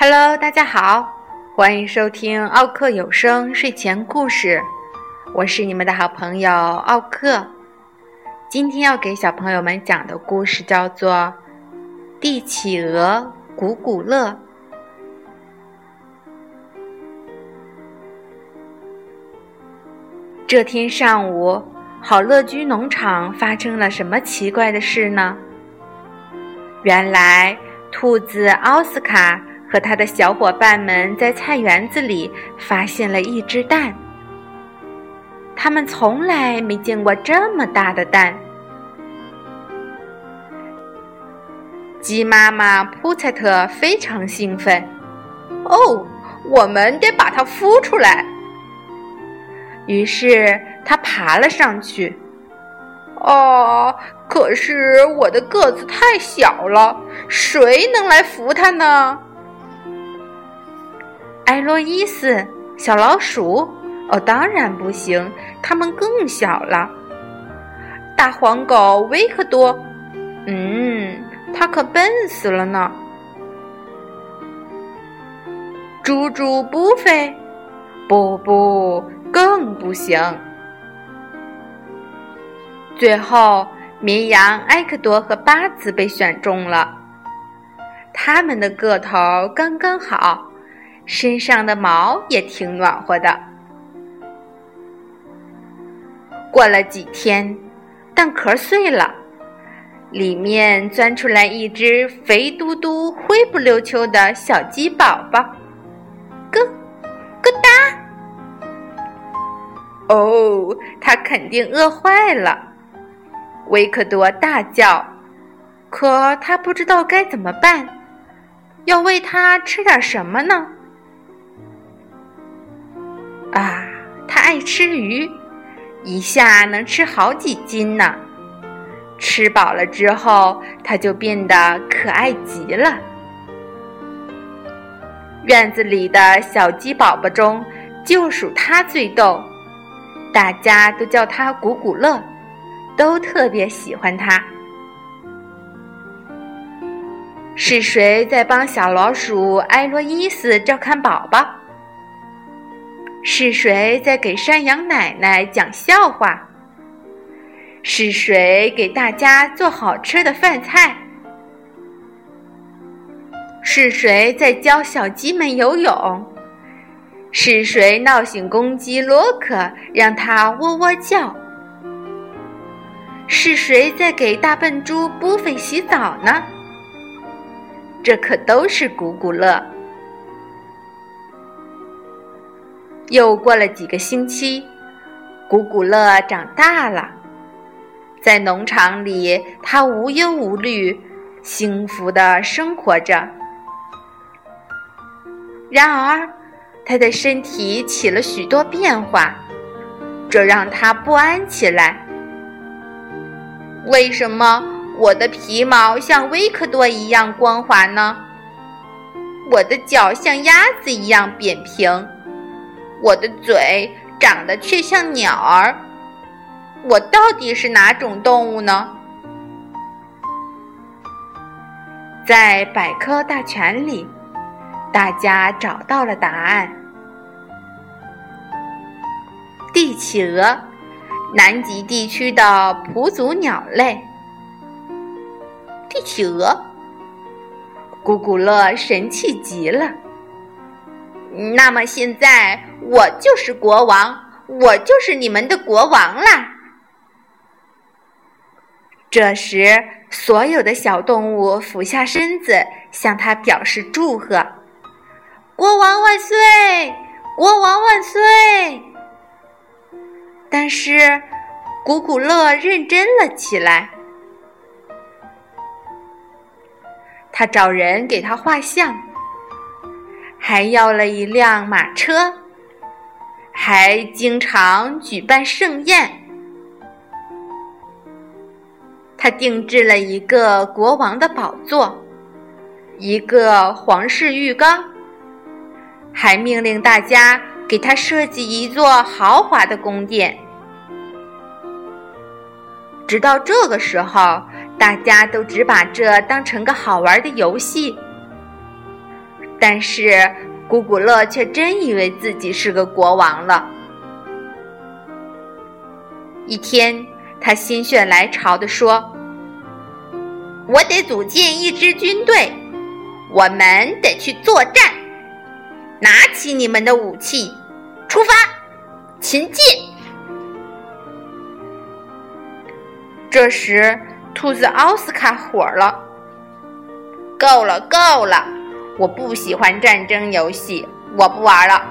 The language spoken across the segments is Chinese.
Hello，大家好，欢迎收听奥克有声睡前故事，我是你们的好朋友奥克。今天要给小朋友们讲的故事叫做《帝企鹅古古乐》。这天上午，好乐居农场发生了什么奇怪的事呢？原来，兔子奥斯卡。和他的小伙伴们在菜园子里发现了一只蛋，他们从来没见过这么大的蛋。鸡妈妈普赛特非常兴奋，哦，我们得把它孵出来。于是他爬了上去。哦，可是我的个子太小了，谁能来扶它呢？艾洛伊斯，小老鼠，哦，当然不行，它们更小了。大黄狗维克多，嗯，它可笨死了呢。猪猪不飞，不不，更不行。最后，绵羊埃克多和巴兹被选中了，他们的个头刚刚好。身上的毛也挺暖和的。过了几天，蛋壳碎了，里面钻出来一只肥嘟嘟、灰不溜秋的小鸡宝宝，哦，它肯定饿坏了。维克多大叫，可他不知道该怎么办，要喂它吃点什么呢？啊，它爱吃鱼，一下能吃好几斤呢。吃饱了之后，它就变得可爱极了。院子里的小鸡宝宝中，就属它最逗，大家都叫它古古乐，都特别喜欢它。是谁在帮小老鼠埃洛伊斯照看宝宝？是谁在给山羊奶奶讲笑话？是谁给大家做好吃的饭菜？是谁在教小鸡们游泳？是谁闹醒公鸡罗克，让它喔喔叫？是谁在给大笨猪波菲洗澡呢？这可都是古古乐。又过了几个星期，古古乐长大了，在农场里，他无忧无虑，幸福的生活着。然而，他的身体起了许多变化，这让他不安起来。为什么我的皮毛像维克多一样光滑呢？我的脚像鸭子一样扁平。我的嘴长得却像鸟儿，我到底是哪种动物呢？在百科大全里，大家找到了答案：帝企鹅，南极地区的哺乳鸟类。帝企鹅，古古乐神气极了。那么现在。我就是国王，我就是你们的国王啦！这时，所有的小动物俯下身子，向他表示祝贺：“国王万岁！国王万岁！”但是，古古乐认真了起来，他找人给他画像，还要了一辆马车。还经常举办盛宴。他定制了一个国王的宝座，一个皇室浴缸，还命令大家给他设计一座豪华的宫殿。直到这个时候，大家都只把这当成个好玩的游戏。但是，古古乐却真以为自己是个国王了。一天，他心血来潮地说：“我得组建一支军队，我们得去作战。拿起你们的武器，出发，秦进！”这时，兔子奥斯卡火了：“够了，够了！我不喜欢战争游戏，我不玩了。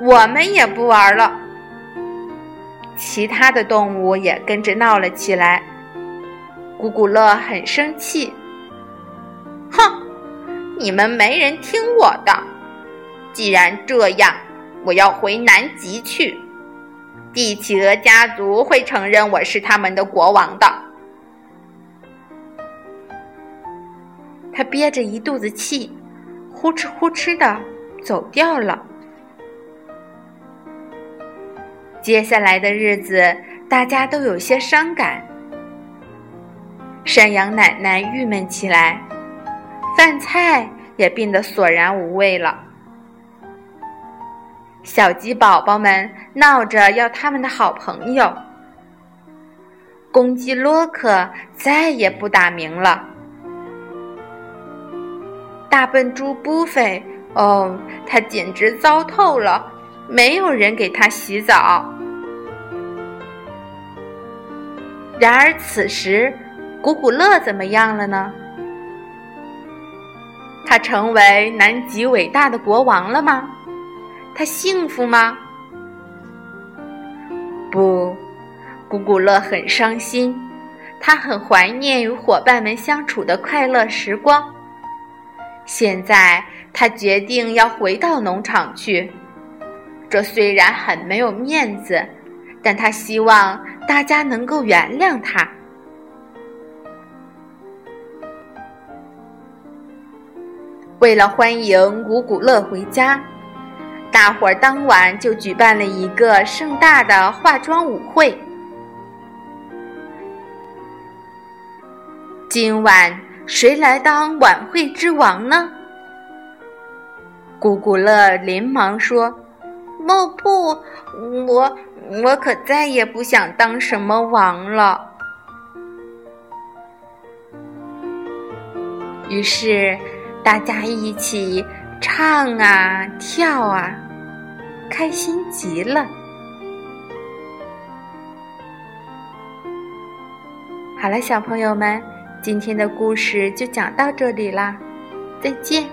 我们也不玩了。”其他的动物也跟着闹了起来。古古乐很生气：“哼，你们没人听我的！既然这样，我要回南极去。”帝企鹅家族会承认我是他们的国王的。他憋着一肚子气，呼哧呼哧的走掉了。接下来的日子，大家都有些伤感。山羊奶奶郁闷起来，饭菜也变得索然无味了。小鸡宝宝们闹着要他们的好朋友。公鸡洛克再也不打鸣了。大笨猪布菲，哦，他简直糟透了，没有人给他洗澡。然而此时，古古乐怎么样了呢？他成为南极伟大的国王了吗？他幸福吗？不，古古乐很伤心，他很怀念与伙伴们相处的快乐时光。现在他决定要回到农场去，这虽然很没有面子，但他希望大家能够原谅他。为了欢迎古古乐回家。大伙儿当晚就举办了一个盛大的化妆舞会。今晚谁来当晚会之王呢？古古乐连忙说：“莫不，我我可再也不想当什么王了。”于是大家一起唱啊跳啊。开心极了！好了，小朋友们，今天的故事就讲到这里啦，再见。